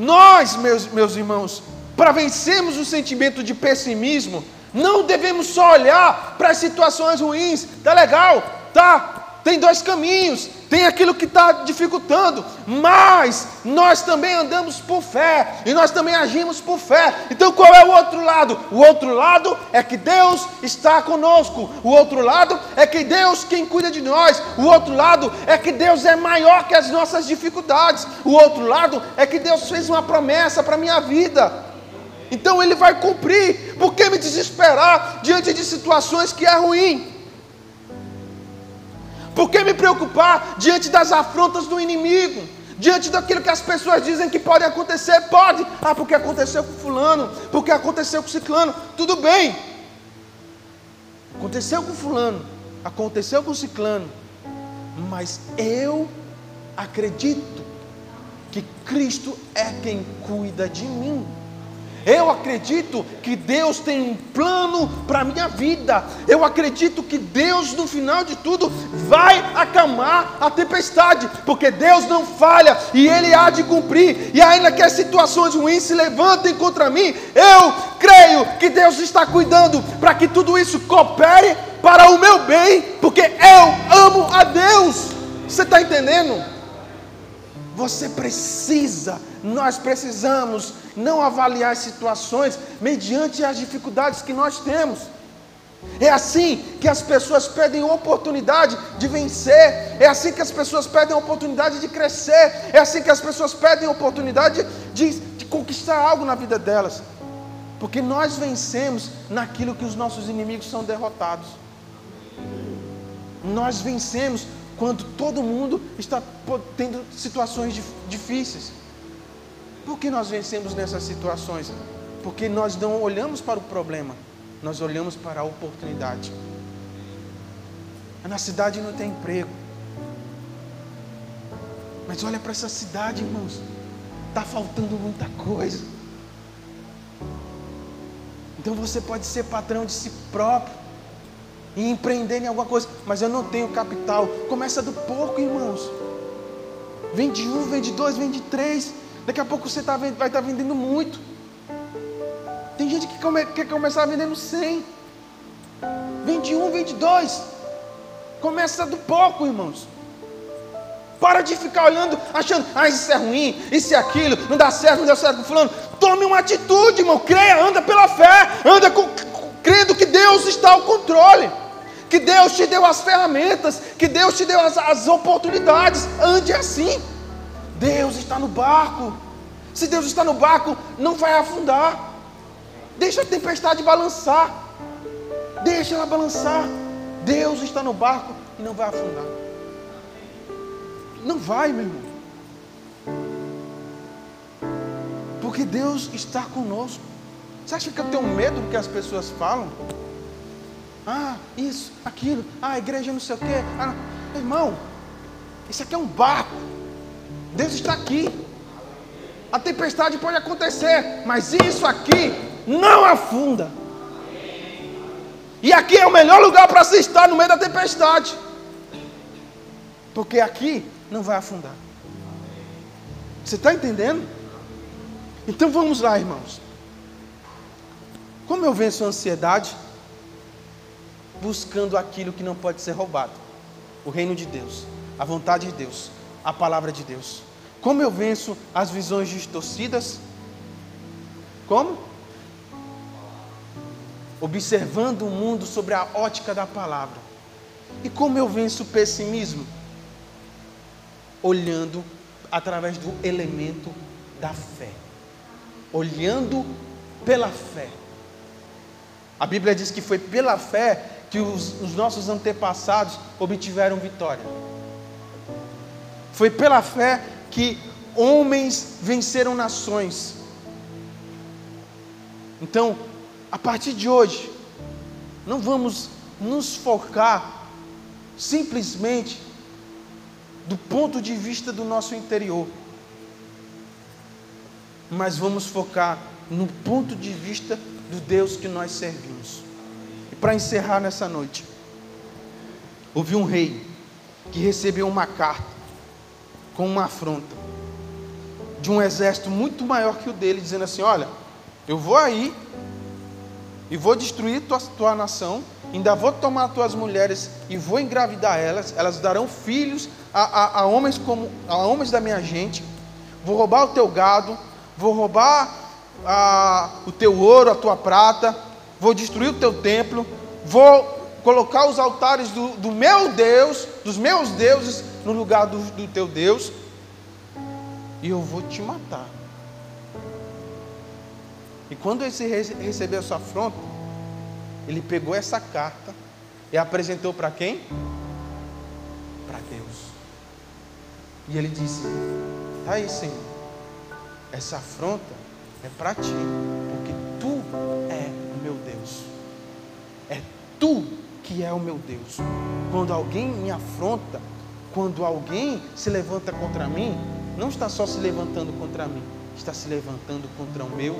Nós, meus, meus irmãos, para vencermos o sentimento de pessimismo, Não devemos só olhar para as situações ruins, tá legal, tá, tem dois caminhos, tem aquilo que está dificultando, mas nós também andamos por fé e nós também agimos por fé. Então qual é o outro lado? O outro lado é que Deus está conosco, o outro lado é que Deus quem cuida de nós, o outro lado é que Deus é maior que as nossas dificuldades, o outro lado é que Deus fez uma promessa para a minha vida. Então ele vai cumprir. Por que me desesperar diante de situações que é ruim? Por que me preocupar diante das afrontas do inimigo? Diante daquilo que as pessoas dizem que pode acontecer, pode. Ah, porque aconteceu com fulano, porque aconteceu com ciclano. Tudo bem. Aconteceu com fulano, aconteceu com ciclano. Mas eu acredito que Cristo é quem cuida de mim. Eu acredito que Deus tem um plano para a minha vida. Eu acredito que Deus, no final de tudo, vai acalmar a tempestade, porque Deus não falha e Ele há de cumprir. E ainda que as situações ruins se levantem contra mim, eu creio que Deus está cuidando para que tudo isso coopere para o meu bem, porque eu amo a Deus. Você está entendendo? Você precisa, nós precisamos não avaliar as situações mediante as dificuldades que nós temos. É assim que as pessoas pedem oportunidade de vencer, é assim que as pessoas pedem oportunidade de crescer, é assim que as pessoas pedem oportunidade de, de conquistar algo na vida delas, porque nós vencemos naquilo que os nossos inimigos são derrotados. Nós vencemos quando todo mundo está tendo situações difíceis. Por que nós vencemos nessas situações? Porque nós não olhamos para o problema, nós olhamos para a oportunidade. Na cidade não tem emprego. Mas olha para essa cidade, irmãos. Está faltando muita coisa. Então você pode ser patrão de si próprio e empreender em alguma coisa, mas eu não tenho capital. Começa do pouco, irmãos. Vende um, vende dois, vende três. Daqui a pouco você tá, vai estar tá vendendo muito. Tem gente que come, quer começar vendendo 100. Vende um, vende dois. Começa do pouco, irmãos. Para de ficar olhando, achando, ah, isso é ruim, isso é aquilo, não dá certo, não dá certo com fulano. Tome uma atitude, irmão. Creia, anda pela fé, anda com, crendo que Deus está ao controle. Que Deus te deu as ferramentas, que Deus te deu as, as oportunidades. Ande assim. Deus está no barco. Se Deus está no barco, não vai afundar. Deixa a tempestade balançar. Deixa ela balançar. Deus está no barco e não vai afundar. Não vai, meu irmão. Porque Deus está conosco. Você acha que eu tenho medo do que as pessoas falam? Ah, isso, aquilo, ah, a igreja não sei o quê. Ah, irmão, isso aqui é um barco. Deus está aqui. A tempestade pode acontecer, mas isso aqui não afunda. E aqui é o melhor lugar para se estar no meio da tempestade. Porque aqui não vai afundar. Você está entendendo? Então vamos lá, irmãos. Como eu venço a ansiedade? Buscando aquilo que não pode ser roubado: o reino de Deus, a vontade de Deus a palavra de Deus. Como eu venço as visões distorcidas? Como? Observando o mundo sobre a ótica da palavra. E como eu venço o pessimismo? Olhando através do elemento da fé. Olhando pela fé. A Bíblia diz que foi pela fé que os, os nossos antepassados obtiveram vitória. Foi pela fé que homens venceram nações. Então, a partir de hoje, não vamos nos focar simplesmente do ponto de vista do nosso interior, mas vamos focar no ponto de vista do Deus que nós servimos. Para encerrar nessa noite, houve um rei que recebeu uma carta com uma afronta de um exército muito maior que o dele, dizendo assim: Olha, eu vou aí, e vou destruir tua, tua nação, ainda vou tomar tuas mulheres e vou engravidar elas, elas darão filhos a, a, a homens como a homens da minha gente, vou roubar o teu gado, vou roubar a, o teu ouro, a tua prata, vou destruir o teu templo, vou colocar os altares do, do meu Deus, dos meus deuses, no lugar do, do teu Deus, e eu vou te matar. E quando ele recebeu essa afronta, ele pegou essa carta e apresentou para quem? Para Deus. E ele disse: Está aí, Senhor, essa afronta é para ti, porque tu é tu que é o meu Deus. Quando alguém me afronta, quando alguém se levanta contra mim, não está só se levantando contra mim, está se levantando contra o meu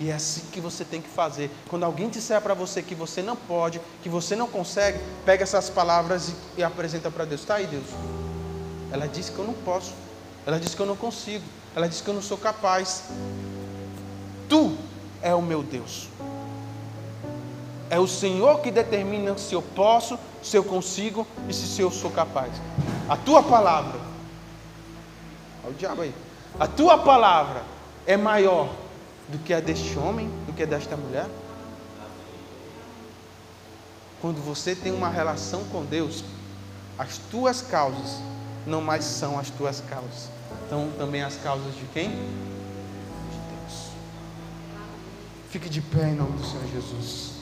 e é assim que você tem que fazer. Quando alguém disser para você que você não pode, que você não consegue, pega essas palavras e, e apresenta para Deus. Está aí, Deus. Ela disse que eu não posso. Ela disse que eu não consigo. Ela disse que eu não sou capaz. Tu é o meu Deus. É o Senhor que determina se eu posso, se eu consigo e se eu sou capaz. A tua palavra. Olha o diabo aí. A tua palavra é maior do que a deste homem, do que a desta mulher? Quando você tem uma relação com Deus, as tuas causas não mais são as tuas causas, são também as causas de quem? De Deus. Fique de pé em nome do Senhor Jesus.